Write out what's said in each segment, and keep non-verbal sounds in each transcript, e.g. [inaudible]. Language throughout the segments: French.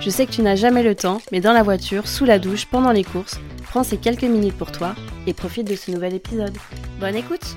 Je sais que tu n'as jamais le temps, mais dans la voiture, sous la douche, pendant les courses, prends ces quelques minutes pour toi et profite de ce nouvel épisode. Bonne écoute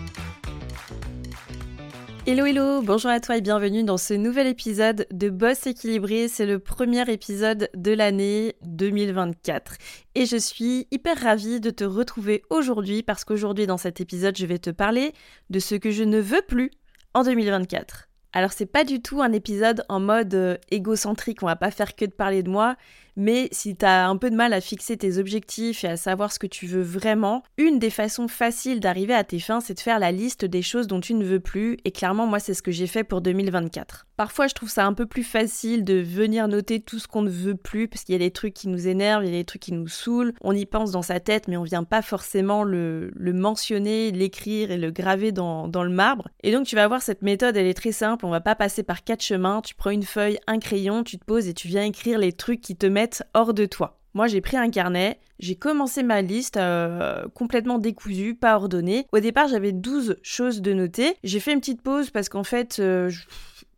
Hello hello, bonjour à toi et bienvenue dans ce nouvel épisode de Boss équilibré. C'est le premier épisode de l'année 2024 et je suis hyper ravie de te retrouver aujourd'hui parce qu'aujourd'hui dans cet épisode je vais te parler de ce que je ne veux plus en 2024. Alors c'est pas du tout un épisode en mode euh, égocentrique, on va pas faire que de parler de moi, mais si tu as un peu de mal à fixer tes objectifs et à savoir ce que tu veux vraiment, une des façons faciles d'arriver à tes fins, c'est de faire la liste des choses dont tu ne veux plus. Et clairement, moi, c'est ce que j'ai fait pour 2024. Parfois, je trouve ça un peu plus facile de venir noter tout ce qu'on ne veut plus, parce qu'il y a des trucs qui nous énervent, il y a des trucs qui nous saoulent. On y pense dans sa tête, mais on vient pas forcément le, mentionner, l'écrire et le graver dans, dans le marbre. Et donc, tu vas voir, cette méthode, elle est très simple. On va pas passer par quatre chemins. Tu prends une feuille, un crayon, tu te poses et tu viens écrire les trucs qui te mettent hors de toi. Moi, j'ai pris un carnet, j'ai commencé ma liste euh, complètement décousue, pas ordonnée. Au départ, j'avais 12 choses de noter. J'ai fait une petite pause parce qu'en fait, euh,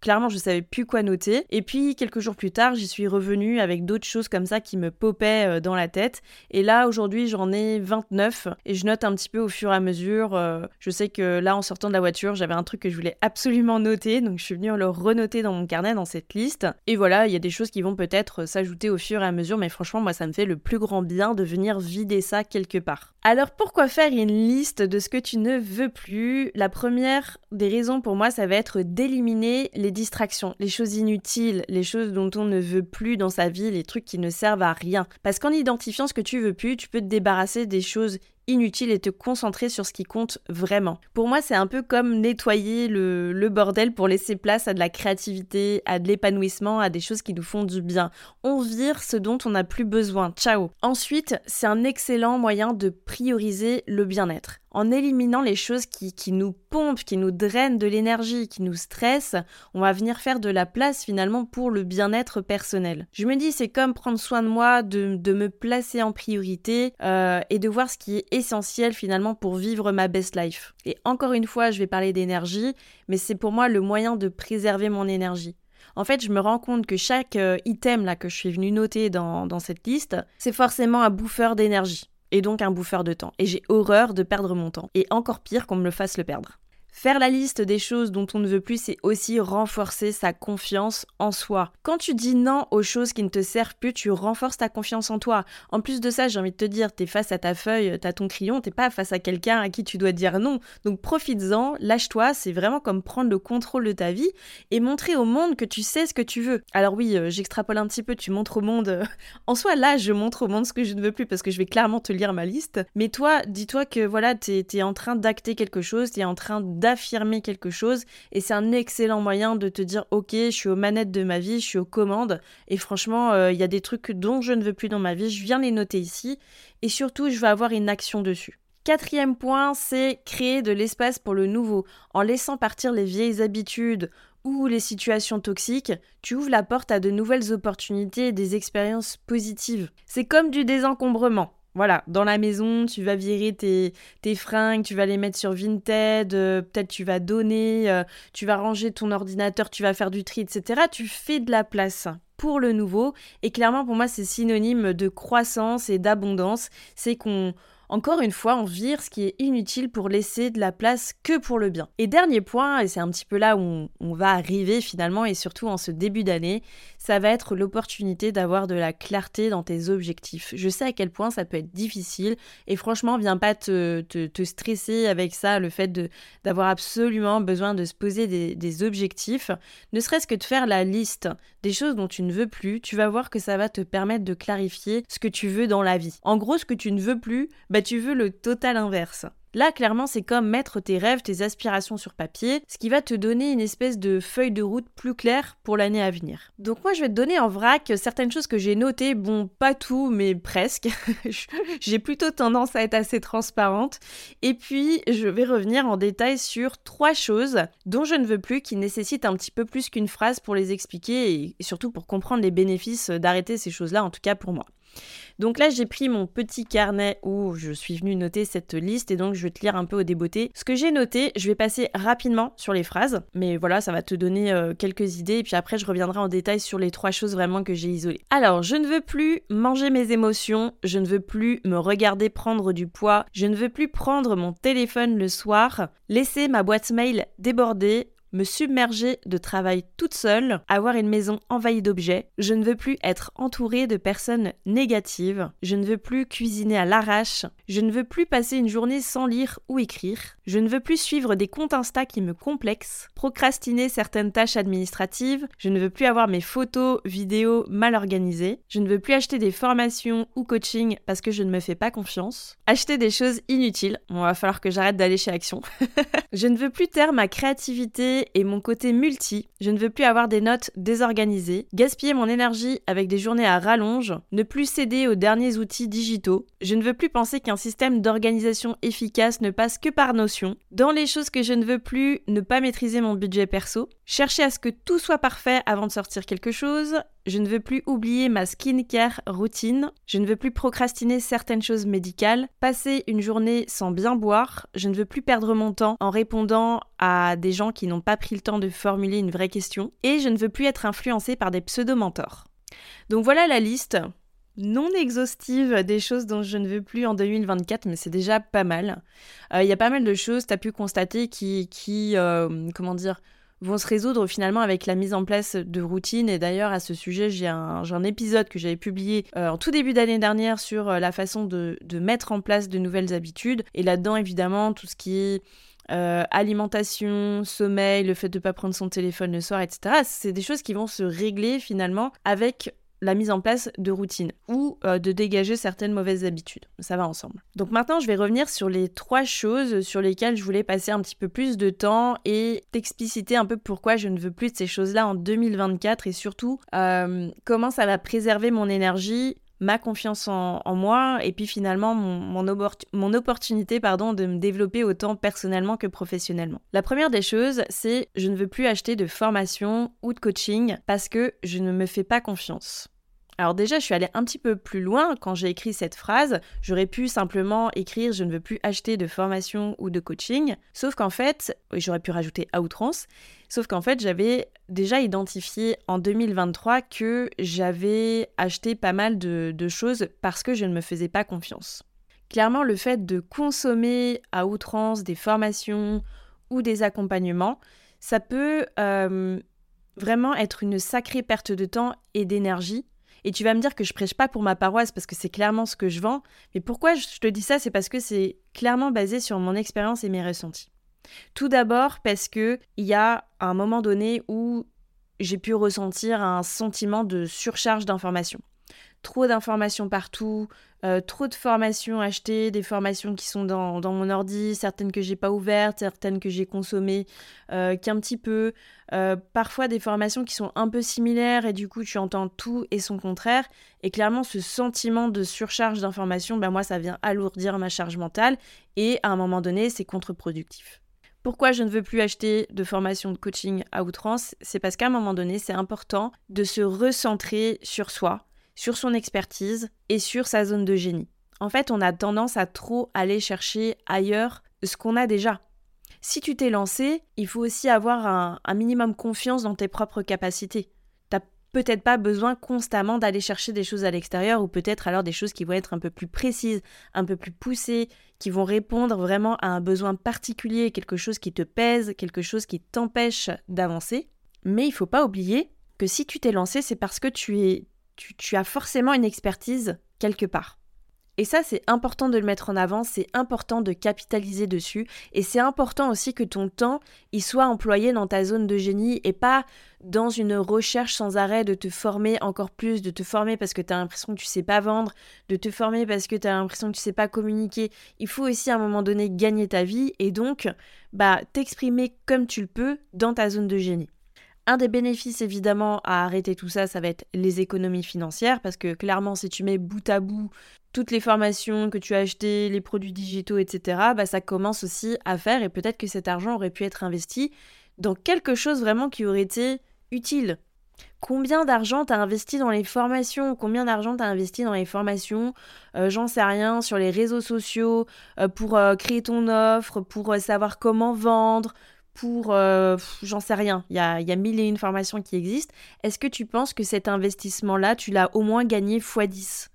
Clairement, je savais plus quoi noter. Et puis, quelques jours plus tard, j'y suis revenue avec d'autres choses comme ça qui me popaient euh, dans la tête. Et là, aujourd'hui, j'en ai 29 et je note un petit peu au fur et à mesure. Euh, je sais que là, en sortant de la voiture, j'avais un truc que je voulais absolument noter. Donc, je suis venue le renoter dans mon carnet, dans cette liste. Et voilà, il y a des choses qui vont peut-être s'ajouter au fur et à mesure. Mais franchement, moi, ça me fait le plus grand bien de venir vider ça quelque part. Alors, pourquoi faire une liste de ce que tu ne veux plus? La première des raisons pour moi, ça va être d'éliminer les distractions, les choses inutiles, les choses dont on ne veut plus dans sa vie, les trucs qui ne servent à rien. Parce qu'en identifiant ce que tu veux plus, tu peux te débarrasser des choses inutiles et te concentrer sur ce qui compte vraiment. Pour moi, c'est un peu comme nettoyer le, bordel pour laisser place à de la créativité, à de l'épanouissement, à des choses qui nous font du bien. On vire ce dont on n'a plus besoin. Ciao. Ensuite, c'est un excellent moyen de prioriser le bien-être en éliminant les choses qui, nous pompent, qui nous drainent de l'énergie, qui nous stressent, on va venir faire de la place finalement pour le bien-être personnel. Je me dis, c'est comme prendre soin de moi, de, de me placer en priorité euh, et de voir ce qui est essentiel finalement pour vivre ma best life. Et encore une fois, je vais parler d'énergie, mais c'est pour moi le moyen de préserver mon énergie. En fait, je me rends compte que chaque euh, item là que je suis venu noter dans, dans cette liste, c'est forcément un bouffeur d'énergie et donc un bouffeur de temps. Et j'ai horreur de perdre mon temps. Et encore pire qu'on me le fasse le perdre. Faire la liste des choses dont on ne veut plus, c'est aussi renforcer sa confiance en soi. Quand tu dis non aux choses qui ne te servent plus, tu renforces ta confiance en toi. En plus de ça, j'ai envie de te dire, t'es face à ta feuille, t'as ton crayon, t'es pas face à quelqu'un à qui tu dois dire non. Donc profites-en, lâche-toi, c'est vraiment comme prendre le contrôle de ta vie et montrer au monde que tu sais ce que tu veux. Alors oui, euh, j'extrapole un petit peu, tu montres au monde. Euh, [laughs] en soi, là, je montre au monde ce que je ne veux plus parce que je vais clairement te lire ma liste. Mais toi, dis-toi que voilà, t'es es en train d'acter quelque chose, t'es en train d'affirmer quelque chose et c'est un excellent moyen de te dire ok je suis aux manettes de ma vie, je suis aux commandes et franchement euh, il y a des trucs dont je ne veux plus dans ma vie, je viens les noter ici et surtout je vais avoir une action dessus. Quatrième point, c'est créer de l'espace pour le nouveau. En laissant partir les vieilles habitudes ou les situations toxiques, tu ouvres la porte à de nouvelles opportunités et des expériences positives. C'est comme du désencombrement. Voilà, dans la maison, tu vas virer tes, tes fringues, tu vas les mettre sur Vinted, euh, peut-être tu vas donner, euh, tu vas ranger ton ordinateur, tu vas faire du tri, etc. Tu fais de la place pour le nouveau. Et clairement, pour moi, c'est synonyme de croissance et d'abondance. C'est qu'on encore une fois, on vire ce qui est inutile pour laisser de la place que pour le bien. Et dernier point, et c'est un petit peu là où on, va arriver finalement, et surtout en ce début d'année, ça va être l'opportunité d'avoir de la clarté dans tes objectifs. Je sais à quel point ça peut être difficile, et franchement, viens pas te, te, stresser avec ça, le fait d'avoir absolument besoin de se poser des, des objectifs, ne serait-ce que de faire la liste des choses dont tu ne veux plus, tu vas voir que ça va te permettre de clarifier ce que tu veux dans la vie. En gros, ce que tu ne veux plus, bah tu veux le total inverse. Là, clairement, c'est comme mettre tes rêves, tes aspirations sur papier, ce qui va te donner une espèce de feuille de route plus claire pour l'année à venir. Donc moi, je vais te donner en vrac certaines choses que j'ai notées, bon, pas tout, mais presque. [laughs] j'ai plutôt tendance à être assez transparente. Et puis, je vais revenir en détail sur trois choses dont je ne veux plus, qui nécessitent un petit peu plus qu'une phrase pour les expliquer et surtout pour comprendre les bénéfices d'arrêter ces choses-là, en tout cas pour moi. Donc là, j'ai pris mon petit carnet où je suis venue noter cette liste et donc je vais te lire un peu au débeauté. Ce que j'ai noté, je vais passer rapidement sur les phrases, mais voilà, ça va te donner euh, quelques idées et puis après je reviendrai en détail sur les trois choses vraiment que j'ai isolées. Alors, je ne veux plus manger mes émotions, je ne veux plus me regarder prendre du poids, je ne veux plus prendre mon téléphone le soir, laisser ma boîte mail déborder, me submerger de travail toute seule, avoir une maison envahie d'objets. Je ne veux plus être entourée de personnes négatives. Je ne veux plus cuisiner à l'arrache. Je ne veux plus passer une journée sans lire ou écrire. Je ne veux plus suivre des comptes Insta qui me complexent, procrastiner certaines tâches administratives. Je ne veux plus avoir mes photos, vidéos mal organisées. Je ne veux plus acheter des formations ou coaching parce que je ne me fais pas confiance. Acheter des choses inutiles. Bon, va falloir que j'arrête d'aller chez Action. [laughs] je ne veux plus taire ma créativité et mon côté multi. Je ne veux plus avoir des notes désorganisées, gaspiller mon énergie avec des journées à rallonge, ne plus céder aux derniers outils digitaux. Je ne veux plus penser qu'un système d'organisation efficace ne passe que par notion. Dans les choses que je ne veux plus, ne pas maîtriser mon budget perso, chercher à ce que tout soit parfait avant de sortir quelque chose, je ne veux plus oublier ma skincare routine. Je ne veux plus procrastiner certaines choses médicales. Passer une journée sans bien boire. Je ne veux plus perdre mon temps en répondant à des gens qui n'ont pas pris le temps de formuler une vraie question. Et je ne veux plus être influencé par des pseudo-mentors. Donc voilà la liste non exhaustive des choses dont je ne veux plus en 2024, mais c'est déjà pas mal. Euh, il y a pas mal de choses, tu as pu constater, qui, qui euh, comment dire, vont se résoudre finalement avec la mise en place de routines. Et d'ailleurs, à ce sujet, j'ai un, épisode que j'avais publié euh, en tout début d'année dernière sur la façon de, de, mettre en place de nouvelles habitudes. Et là-dedans, évidemment, tout ce qui est euh, alimentation, sommeil, le fait de ne pas prendre son téléphone le soir, etc. C'est des choses qui vont se régler finalement avec la mise en place de routines ou euh, de dégager certaines mauvaises habitudes. Ça va ensemble. Donc maintenant, je vais revenir sur les trois choses sur lesquelles je voulais passer un petit peu plus de temps et t'expliciter un peu pourquoi je ne veux plus de ces choses-là en 2024 et surtout euh, comment ça va préserver mon énergie ma confiance en, moi et puis finalement mon, mon, opportunité pardon, de me développer autant personnellement que professionnellement. La première des choses, c'est je ne veux plus acheter de formation ou de coaching parce que je ne me fais pas confiance. Alors déjà, je suis allée un petit peu plus loin quand j'ai écrit cette phrase. J'aurais pu simplement écrire je ne veux plus acheter de formation ou de coaching, sauf qu'en fait, j'aurais pu rajouter à outrance, sauf qu'en fait, j'avais déjà identifié en 2023 que j'avais acheté pas mal de, choses parce que je ne me faisais pas confiance. Clairement, le fait de consommer à outrance des formations ou des accompagnements, ça peut euh, vraiment être une sacrée perte de temps et d'énergie et tu vas me dire que je prêche pas pour ma paroisse parce que c'est clairement ce que je vends. Mais pourquoi je te dis ça C'est parce que c'est clairement basé sur mon expérience et mes ressentis. Tout d'abord parce que il y a un moment donné où j'ai pu ressentir un sentiment de surcharge d'informations trop d'informations partout, euh, trop de formations achetées, des formations qui sont dans, mon ordi, certaines que j'ai pas ouvertes, certaines que j'ai consommées euh, qu'un petit peu, euh, parfois des formations qui sont un peu similaires et du coup tu entends tout et son contraire. Et clairement ce sentiment de surcharge d'informations, ben moi ça vient alourdir ma charge mentale et à un moment donné c'est contre-productif. Pourquoi je ne veux plus acheter de formation de coaching à outrance? C'est parce qu'à un moment donné, c'est important de se recentrer sur soi, sur son expertise et sur sa zone de génie. En fait, on a tendance à trop aller chercher ailleurs ce qu'on a déjà. Si tu t'es lancé, il faut aussi avoir un, minimum confiance dans tes propres capacités. T'as peut-être pas besoin constamment d'aller chercher des choses à l'extérieur ou peut-être alors des choses qui vont être un peu plus précises, un peu plus poussées, qui vont répondre vraiment à un besoin particulier, quelque chose qui te pèse, quelque chose qui t'empêche d'avancer. Mais il faut pas oublier que si tu t'es lancé, c'est parce que tu es tu, as forcément une expertise quelque part. Et ça, c'est important de le mettre en avant, c'est important de capitaliser dessus, et c'est important aussi que ton temps, il soit employé dans ta zone de génie et pas dans une recherche sans arrêt de te former encore plus, de te former parce que tu as l'impression que tu sais pas vendre, de te former parce que tu as l'impression que tu sais pas communiquer. Il faut aussi à un moment donné gagner ta vie et donc bah t'exprimer comme tu le peux dans ta zone de génie. Un des bénéfices évidemment à arrêter tout ça, ça va être les économies financières, parce que clairement si tu mets bout à bout toutes les formations que tu as achetées, les produits digitaux, etc., bah, ça commence aussi à faire et peut-être que cet argent aurait pu être investi dans quelque chose vraiment qui aurait été utile. Combien d'argent t'as investi dans les formations? Combien d'argent t'as investi dans les formations? Euh, J'en sais rien, sur les réseaux sociaux, euh, pour euh, créer ton offre, pour savoir comment vendre, pour... J'en sais rien, il y a, y a mille et une formations qui existent. Est-ce que tu penses que cet investissement-là, tu l'as au moins gagné x10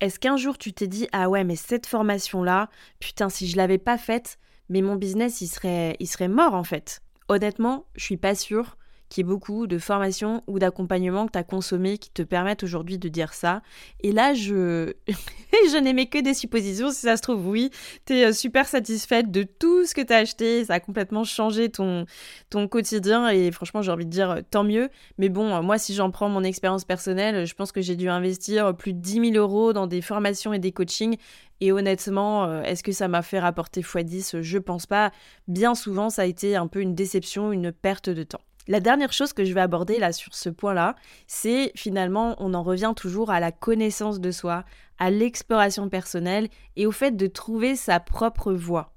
est-ce qu'un jour tu t'es dit ah ouais mais cette formation là, putain si je l'avais pas faite, mais mon business il serait il serait mort en fait? Honnêtement, je suis pas sûre qu'il y beaucoup de formations ou d'accompagnements que tu as consommés qui te permettent aujourd'hui de dire ça. Et là, je, [laughs] je n'aimais que des suppositions. Si ça se trouve, oui, tu es euh, super satisfaite de tout ce que tu as acheté. Ça a complètement changé ton, ton quotidien. Et franchement, j'ai envie de dire euh, tant mieux. Mais bon, euh, moi, si j'en prends mon expérience personnelle, je pense que j'ai dû investir plus de 10 000 euros dans des formations et des coachings. Et honnêtement, est-ce que ça m'a fait rapporter x10 Je pense pas. Bien souvent, ça a été un peu une déception, une perte de temps. La dernière chose que je vais aborder là sur ce point-là, c'est finalement, on en revient toujours à la connaissance de soi, à l'exploration personnelle et au fait de trouver sa propre voie.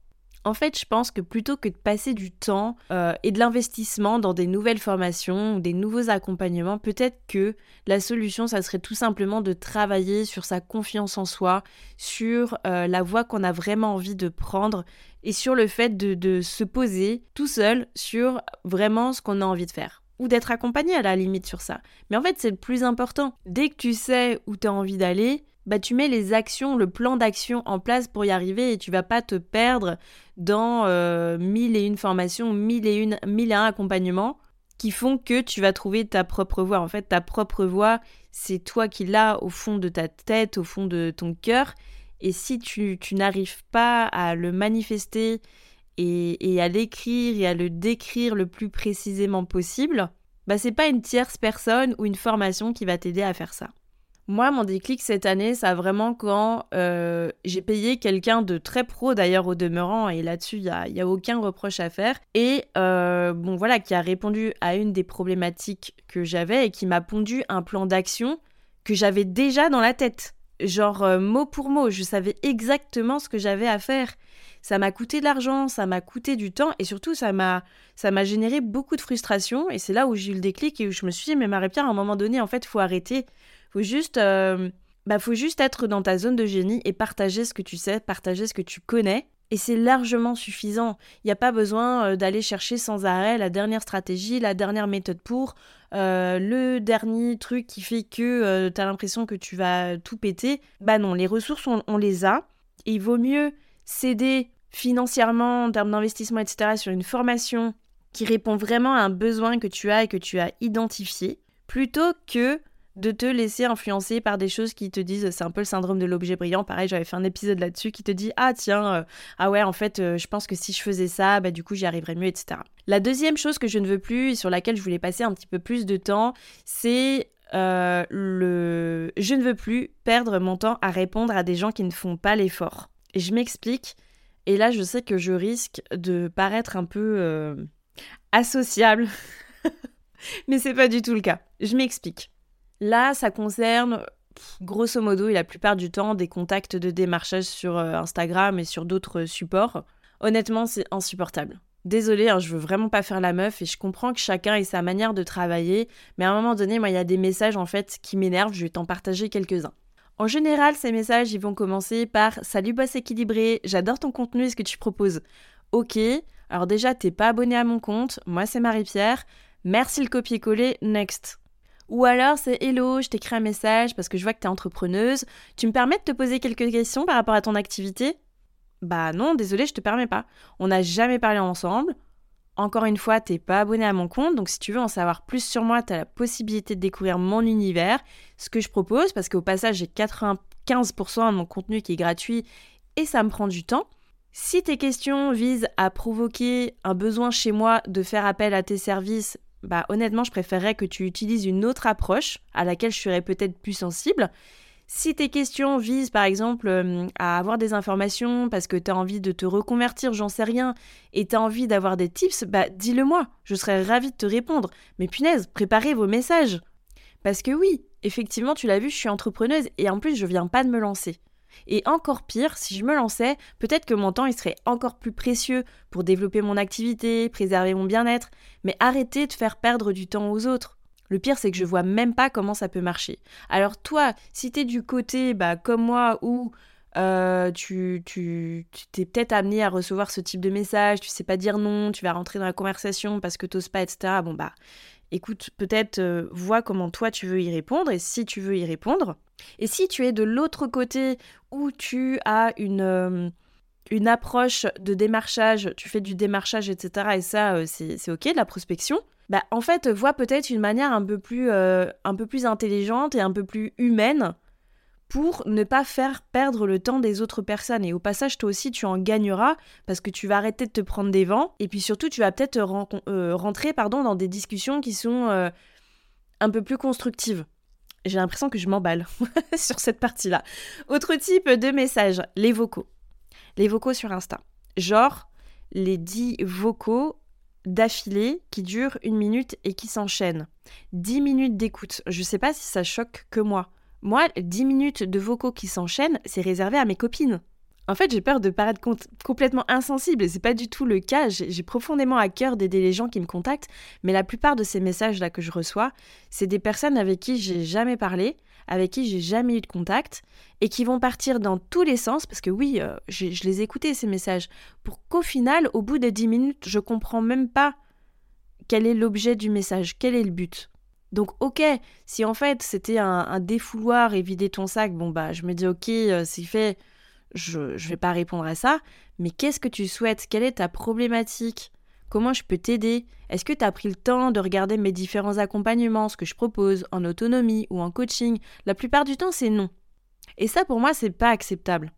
En fait, je pense que plutôt que de passer du temps euh, et de l'investissement dans des nouvelles formations ou des nouveaux accompagnements, peut-être que la solution, ça serait tout simplement de travailler sur sa confiance en soi, sur euh, la voie qu'on a vraiment envie de prendre et sur le fait de, de se poser tout seul sur vraiment ce qu'on a envie de faire ou d'être accompagné à la limite sur ça. Mais en fait, c'est le plus important. Dès que tu sais où tu as envie d'aller, bah, tu mets les actions, le plan d'action en place pour y arriver et tu vas pas te perdre dans euh, mille et une formations, mille et une, mille et un accompagnements qui font que tu vas trouver ta propre voie. En fait, ta propre voie, c'est toi qui l'as au fond de ta tête, au fond de ton cœur. Et si tu, n'arrives pas à le manifester et, à l'écrire et à le décrire le plus précisément possible, bah c'est pas une tierce personne ou une formation qui va t'aider à faire ça. Moi, mon déclic cette année, ça a vraiment quand euh, j'ai payé quelqu'un de très pro d'ailleurs au demeurant, et là-dessus, il n'y a, y a, aucun reproche à faire, et euh, bon voilà, qui a répondu à une des problématiques que j'avais et qui m'a pondu un plan d'action que j'avais déjà dans la tête. Genre euh, mot pour mot, je savais exactement ce que j'avais à faire. Ça m'a coûté de l'argent, ça m'a coûté du temps et surtout ça m'a ça m'a généré beaucoup de frustration et c'est là où j'ai eu le déclic et où je me suis dit mais Marie-Pierre à un moment donné en fait faut arrêter faut juste, euh, bah, faut juste être dans ta zone de génie et partager ce que tu sais, partager ce que tu connais. Et c'est largement suffisant. Il n'y a pas besoin euh, d'aller chercher sans arrêt la dernière stratégie, la dernière méthode pour, euh, le dernier truc qui fait que tu as l'impression que tu vas tout péter. Bah non, les ressources, on, on les a. Et il vaut mieux céder financièrement, en termes d'investissement, etc., sur une formation qui répond vraiment à un besoin que tu as et que tu as identifié, plutôt que de te laisser influencer par des choses qui te disent, c'est un peu le syndrome de l'objet brillant, pareil, j'avais fait un épisode là-dessus qui te dit, ah tiens, euh, ah ouais, en fait, euh, je pense que si je faisais ça, bah du coup j'y arriverais mieux, etc. La deuxième chose que je ne veux plus et sur laquelle je voulais passer un petit peu plus de temps, c'est euh, le... Je ne veux plus perdre mon temps à répondre à des gens qui ne font pas l'effort. Et je m'explique, et là je sais que je risque de paraître un peu associable, [laughs] mais c'est pas du tout le cas. Je m'explique. Là, ça concerne grosso modo et la plupart du temps des contacts de démarchage sur euh, Instagram et sur d'autres supports. Honnêtement, c'est insupportable. Désolée, hein, je veux vraiment pas faire la meuf et je comprends que chacun ait sa manière de travailler, mais à un moment donné, moi, il y a des messages en fait qui m'énervent, je vais t'en partager quelques-uns. En général, ces messages, ils vont commencer par Salut boss équilibré, j'adore ton contenu, est-ce que tu proposes? Ok, alors déjà, t'es pas abonné à mon compte, moi c'est Marie-Pierre, merci le copier-coller, next. Ou alors c'est Hello, je t'écris un message parce que je vois que tu es entrepreneuse. Tu me permets de te poser quelques questions par rapport à ton activité? Bah non, désolé, je te permets pas. On n'a jamais parlé ensemble. Encore une fois, t'es pas abonné à mon compte, donc si tu veux en savoir plus sur moi, tu as la possibilité de découvrir mon univers, ce que je propose, parce qu'au passage, j'ai 95% de mon contenu qui est gratuit et ça me prend du temps. Si tes questions visent à provoquer un besoin chez moi de faire appel à tes services, bah honnêtement, je préférerais que tu utilises une autre approche à laquelle je serais peut-être plus sensible. Si tes questions visent par exemple euh, à avoir des informations parce que tu as envie de te reconvertir, j'en sais rien, et tu as envie d'avoir des tips, bah dis-le moi, je serais ravie de te répondre. Mais punaise, préparez vos messages. Parce que oui, effectivement, tu l'as vu, je suis entrepreneuse et en plus je viens pas de me lancer. Et encore pire, si je me lançais, peut-être que mon temps il serait encore plus précieux pour développer mon activité, préserver mon bien-être, mais arrêter de faire perdre du temps aux autres. Le pire, c'est que je vois même pas comment ça peut marcher. Alors toi, si tu es du côté, bah, comme moi, où euh, tu, tu, t'es peut-être amené à recevoir ce type de message, tu sais pas dire non, tu vas rentrer dans la conversation parce que t'oses pas, etc. Bon bah, écoute, peut-être euh, vois comment toi tu veux y répondre et si tu veux y répondre. Et si tu es de l'autre côté où tu as une, euh, une approche de démarchage, tu fais du démarchage, etc. Et ça, c'est ok, de la prospection bah, en fait, voit peut-être une manière un peu, plus, euh, un peu plus intelligente et un peu plus humaine pour ne pas faire perdre le temps des autres personnes. Et au passage, toi aussi, tu en gagneras parce que tu vas arrêter de te prendre des vents. Et puis surtout, tu vas peut-être euh, rentrer pardon, dans des discussions qui sont euh, un peu plus constructives. J'ai l'impression que je m'emballe [laughs] sur cette partie-là. Autre type de message, les vocaux. Les vocaux sur Insta. Genre, les 10 vocaux d'affilée qui durent une minute et qui s'enchaînent. 10 minutes d'écoute. Je sais pas si ça choque que moi. Moi, 10 minutes de vocaux qui s'enchaînent, c'est réservé à mes copines. En fait, j'ai peur de paraître complètement insensible et c'est pas du tout le cas. J'ai profondément à cœur d'aider les gens qui me contactent, mais la plupart de ces messages-là que je reçois, c'est des personnes avec qui j'ai jamais parlé, avec qui j'ai jamais eu de contact et qui vont partir dans tous les sens parce que oui, euh, je les ai écoutés ces messages pour qu'au final, au bout de 10 minutes, je comprends même pas quel est l'objet du message, quel est le but. Donc ok, si en fait c'était un, défouloir et vider ton sac, bon bah je me dis ok, euh, c'est fait, je ne vais pas répondre à ça, mais qu'est-ce que tu souhaites? Quelle est ta problématique? Comment je peux t'aider? Est-ce que tu as pris le temps de regarder mes différents accompagnements, ce que je propose en autonomie ou en coaching? La plupart du temps, c'est non. Et ça, pour moi, c'est pas acceptable.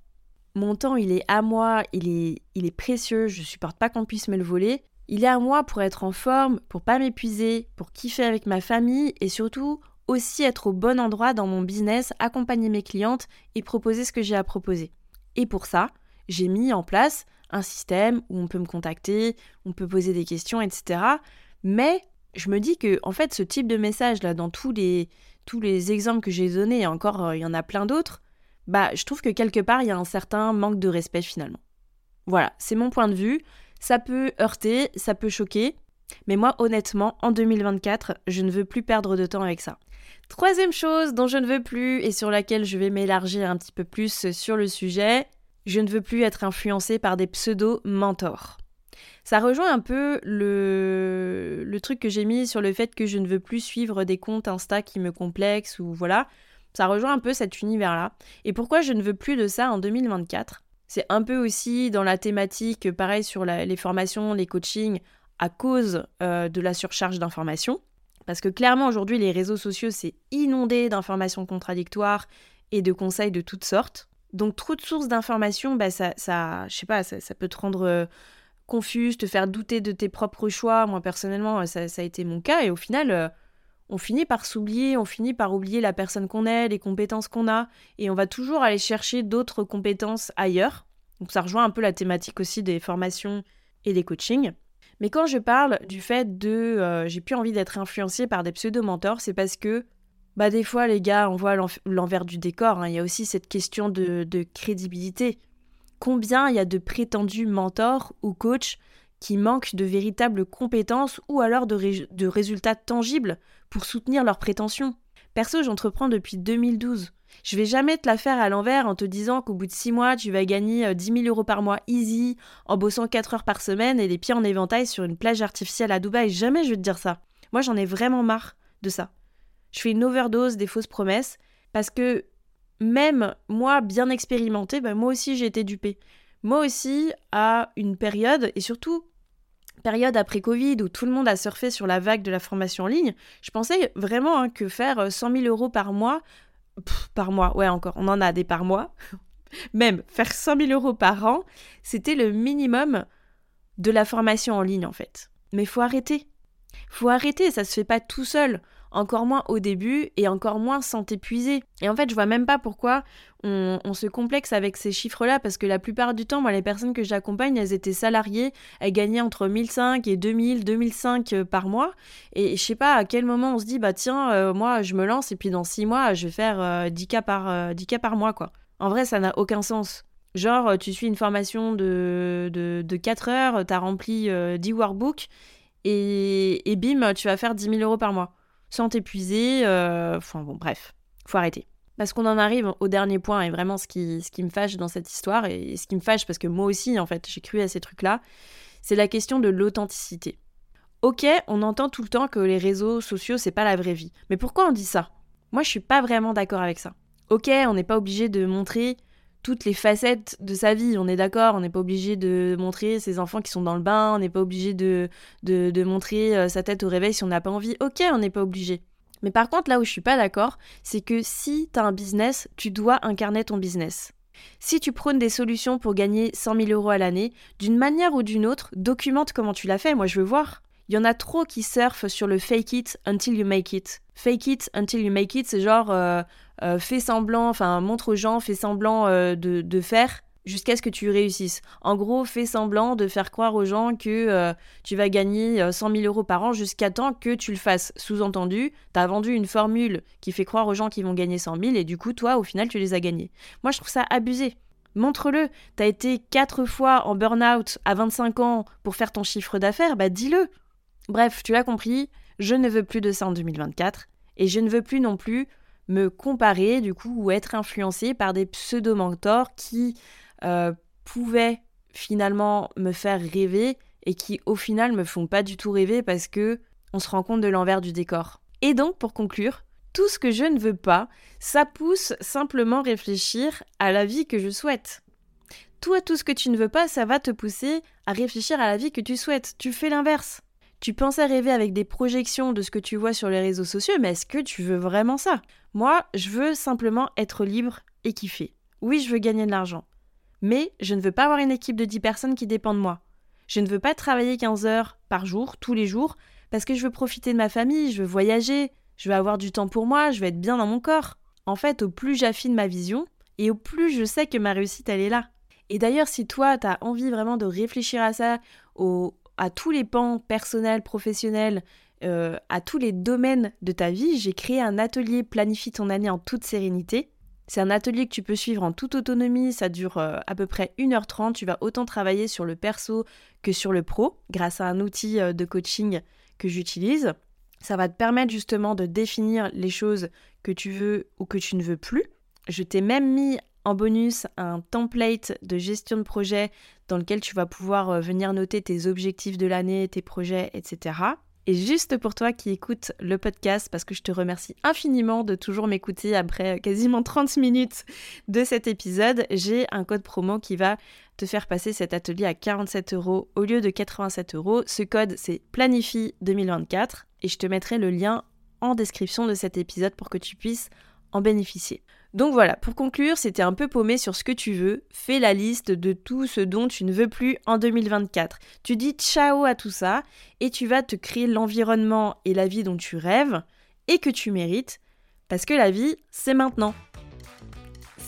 Mon temps, il est à moi, il est, il est précieux, je supporte pas qu'on puisse me le voler. Il est à moi pour être en forme, pour pas m'épuiser, pour kiffer avec ma famille et surtout aussi être au bon endroit dans mon business, accompagner mes clientes et proposer ce que j'ai à proposer. Et pour ça, j'ai mis en place un système où on peut me contacter, on peut poser des questions, etc. Mais je me dis que en fait ce type de message là dans tous les tous les exemples que j'ai donnés et encore euh, il y en a plein d'autres, bah je trouve que quelque part il y a un certain manque de respect finalement. Voilà, c'est mon point de vue. Ça peut heurter, ça peut choquer, mais moi honnêtement en 2024, je ne veux plus perdre de temps avec ça. Troisième chose dont je ne veux plus et sur laquelle je vais m'élargir un petit peu plus sur le sujet, je ne veux plus être influencé par des pseudo-mentors. Ça rejoint un peu le, le truc que j'ai mis sur le fait que je ne veux plus suivre des comptes Insta qui me complexent ou voilà. Ça rejoint un peu cet univers-là. Et pourquoi je ne veux plus de ça en 2024 C'est un peu aussi dans la thématique, pareil sur les formations, les coachings, à cause euh, de la surcharge d'informations. Parce que clairement aujourd'hui les réseaux sociaux c'est inondé d'informations contradictoires et de conseils de toutes sortes. Donc trop de sources d'informations, bah ça, ça, peut te rendre euh, confuse, te faire douter de tes propres choix. Moi personnellement, ça, a été mon cas et au final, euh, on finit par s'oublier, on finit par oublier la personne qu'on est, les compétences qu'on a, et on va toujours aller chercher d'autres compétences ailleurs. Donc ça rejoint un peu la thématique aussi des formations et des coachings. Mais quand je parle du fait de euh, j'ai plus envie d'être influencé par des pseudo-mentors, c'est parce que bah des fois les gars, on voit l'envers du décor. Hein. Il y a aussi cette question de, crédibilité. Combien il y a de prétendus mentors ou coachs qui manquent de véritables compétences ou alors de, de résultats tangibles? Pour soutenir leurs prétentions Perso, j'entreprends depuis 2012. Je vais jamais te la faire à l'envers en te disant qu'au bout de 6 mois, tu vas gagner 10 euh, 000 euros par mois easy, en bossant 4 heures par semaine et les pieds en éventail sur une plage artificielle à Dubaï. Jamais je vais te dire ça. Moi, j'en ai vraiment marre de ça je fais une overdose des fausses promesses parce que même moi, bien expérimentée, bah, moi aussi j'ai été dupée. Moi aussi, à une période, et surtout, période après Covid où tout le monde a surfé sur la vague de la formation en ligne, je pensais vraiment hein, que faire 100 000 euros par mois, par mois, ouais encore, on en a des par mois, [laughs] même faire 100 000 euros par an, c'était le minimum de la formation en ligne en fait. Mais faut arrêter. Faut arrêter, ça se fait pas tout seul encore moins au début et encore moins sans t'épuiser. Et en fait, je vois même pas pourquoi on, se complexe avec ces chiffres-là parce que la plupart du temps, moi, les personnes que j'accompagne, elles étaient salariées, elles gagnaient entre 1005 et 2000, 2005 euh, par mois. Et je sais pas à quel moment on se dit, bah tiens, euh, moi, je me lance et puis dans 6 mois, je vais faire 10 euh, cas par, 10 cas par mois, quoi. En vrai, ça n'a aucun sens. Genre, tu suis une formation de, de, de 4 heures, tu as rempli 10 workbooks et, et bim, tu vas faire 10 000 euros par mois sans t'épuiser. Euh, enfin bon, bref, faut arrêter. Parce qu'on en arrive au dernier point, et vraiment ce qui, ce qui me fâche dans cette histoire, et ce qui me fâche parce que moi aussi, en fait, j'ai cru à ces trucs-là, c'est la question de l'authenticité. Ok, on entend tout le temps que les réseaux sociaux, c'est pas la vraie vie. Mais pourquoi on dit ça? Moi, je suis pas vraiment d'accord avec ça. Ok, on n'est pas obligé de montrer toutes les facettes de sa vie. On est d'accord, on n'est pas obligé de montrer ses enfants qui sont dans le bain, on n'est pas obligé de, de, montrer euh, sa tête au réveil si on n'a pas envie. Ok, on n'est pas obligé. Mais par contre, là où je suis pas d'accord, c'est que si tu as un business, tu dois incarner ton business. Si tu prônes des solutions pour gagner 100 000 euros à l'année, d'une manière ou d'une autre, documente comment tu l'as fait, moi je veux voir. Il y en a trop qui surfent sur le fake it until you make it. Fake it until you make it, c'est genre euh, euh, fais semblant, enfin montre aux gens, fais semblant euh, de, faire jusqu'à ce que tu réussisses. En gros, fais semblant de faire croire aux gens que tu vas gagner 100 000 euros par an jusqu'à temps que tu le fasses. Sous-entendu, tu as vendu une formule qui fait croire aux gens qu'ils vont gagner 100 000 et du coup, toi, au final, tu les as gagnés. Moi, je trouve ça abusé. Montre-le. T'as été quatre fois en burn-out à 25 ans pour faire ton chiffre d'affaires, bah dis-le. Bref, tu l'as compris, je ne veux plus de ça en 2024 et je ne veux plus non plus me comparer du coup ou être influencé par des pseudo-mentors qui euh, pouvaient finalement me faire rêver et qui au final me font pas du tout rêver parce que on se rend compte de l'envers du décor. Et donc pour conclure, tout ce que je ne veux pas, ça pousse simplement réfléchir à la vie que je souhaite. Toi, tout ce que tu ne veux pas, ça va te pousser à réfléchir à la vie que tu souhaites. Tu fais l'inverse. Tu pensais rêver avec des projections de ce que tu vois sur les réseaux sociaux, mais est-ce que tu veux vraiment ça? Moi, je veux simplement être libre et kiffer. Oui, je veux gagner de l'argent. Mais je ne veux pas avoir une équipe de 10 personnes qui dépendent de moi. Je ne veux pas travailler 15 heures par jour, tous les jours, parce que je veux profiter de ma famille, je veux voyager, je veux avoir du temps pour moi, je veux être bien dans mon corps. En fait, au plus j'affine ma vision, et au plus je sais que ma réussite, elle est là. Et d'ailleurs, si toi, tu as envie vraiment de réfléchir à ça, au, à tous les pans personnels, professionnels, euh, à tous les domaines de ta vie, j'ai créé un atelier Planifie ton année en toute sérénité. C'est un atelier que tu peux suivre en toute autonomie, ça dure euh, à peu près 1h30, tu vas autant travailler sur le perso que sur le pro grâce à un outil euh, de coaching que j'utilise. Ça va te permettre justement de définir les choses que tu veux ou que tu ne veux plus. Je t'ai même mis en bonus un template de gestion de projet dans lequel tu vas pouvoir euh, venir noter tes objectifs de l'année, tes projets, etc. Et juste pour toi qui écoutes le podcast, parce que je te remercie infiniment de toujours m'écouter après quasiment 30 minutes de cet épisode, j'ai un code promo qui va te faire passer cet atelier à 47 euros au lieu de 87 euros. Ce code, c'est Planifie 2024 et je te mettrai le lien en description de cet épisode pour que tu puisses en bénéficier. Donc voilà, pour conclure, c'était un peu paumé sur ce que tu veux. Fais la liste de tout ce dont tu ne veux plus en 2024. Tu dis ciao à tout ça et tu vas te créer l'environnement et la vie dont tu rêves et que tu mérites parce que la vie, c'est maintenant.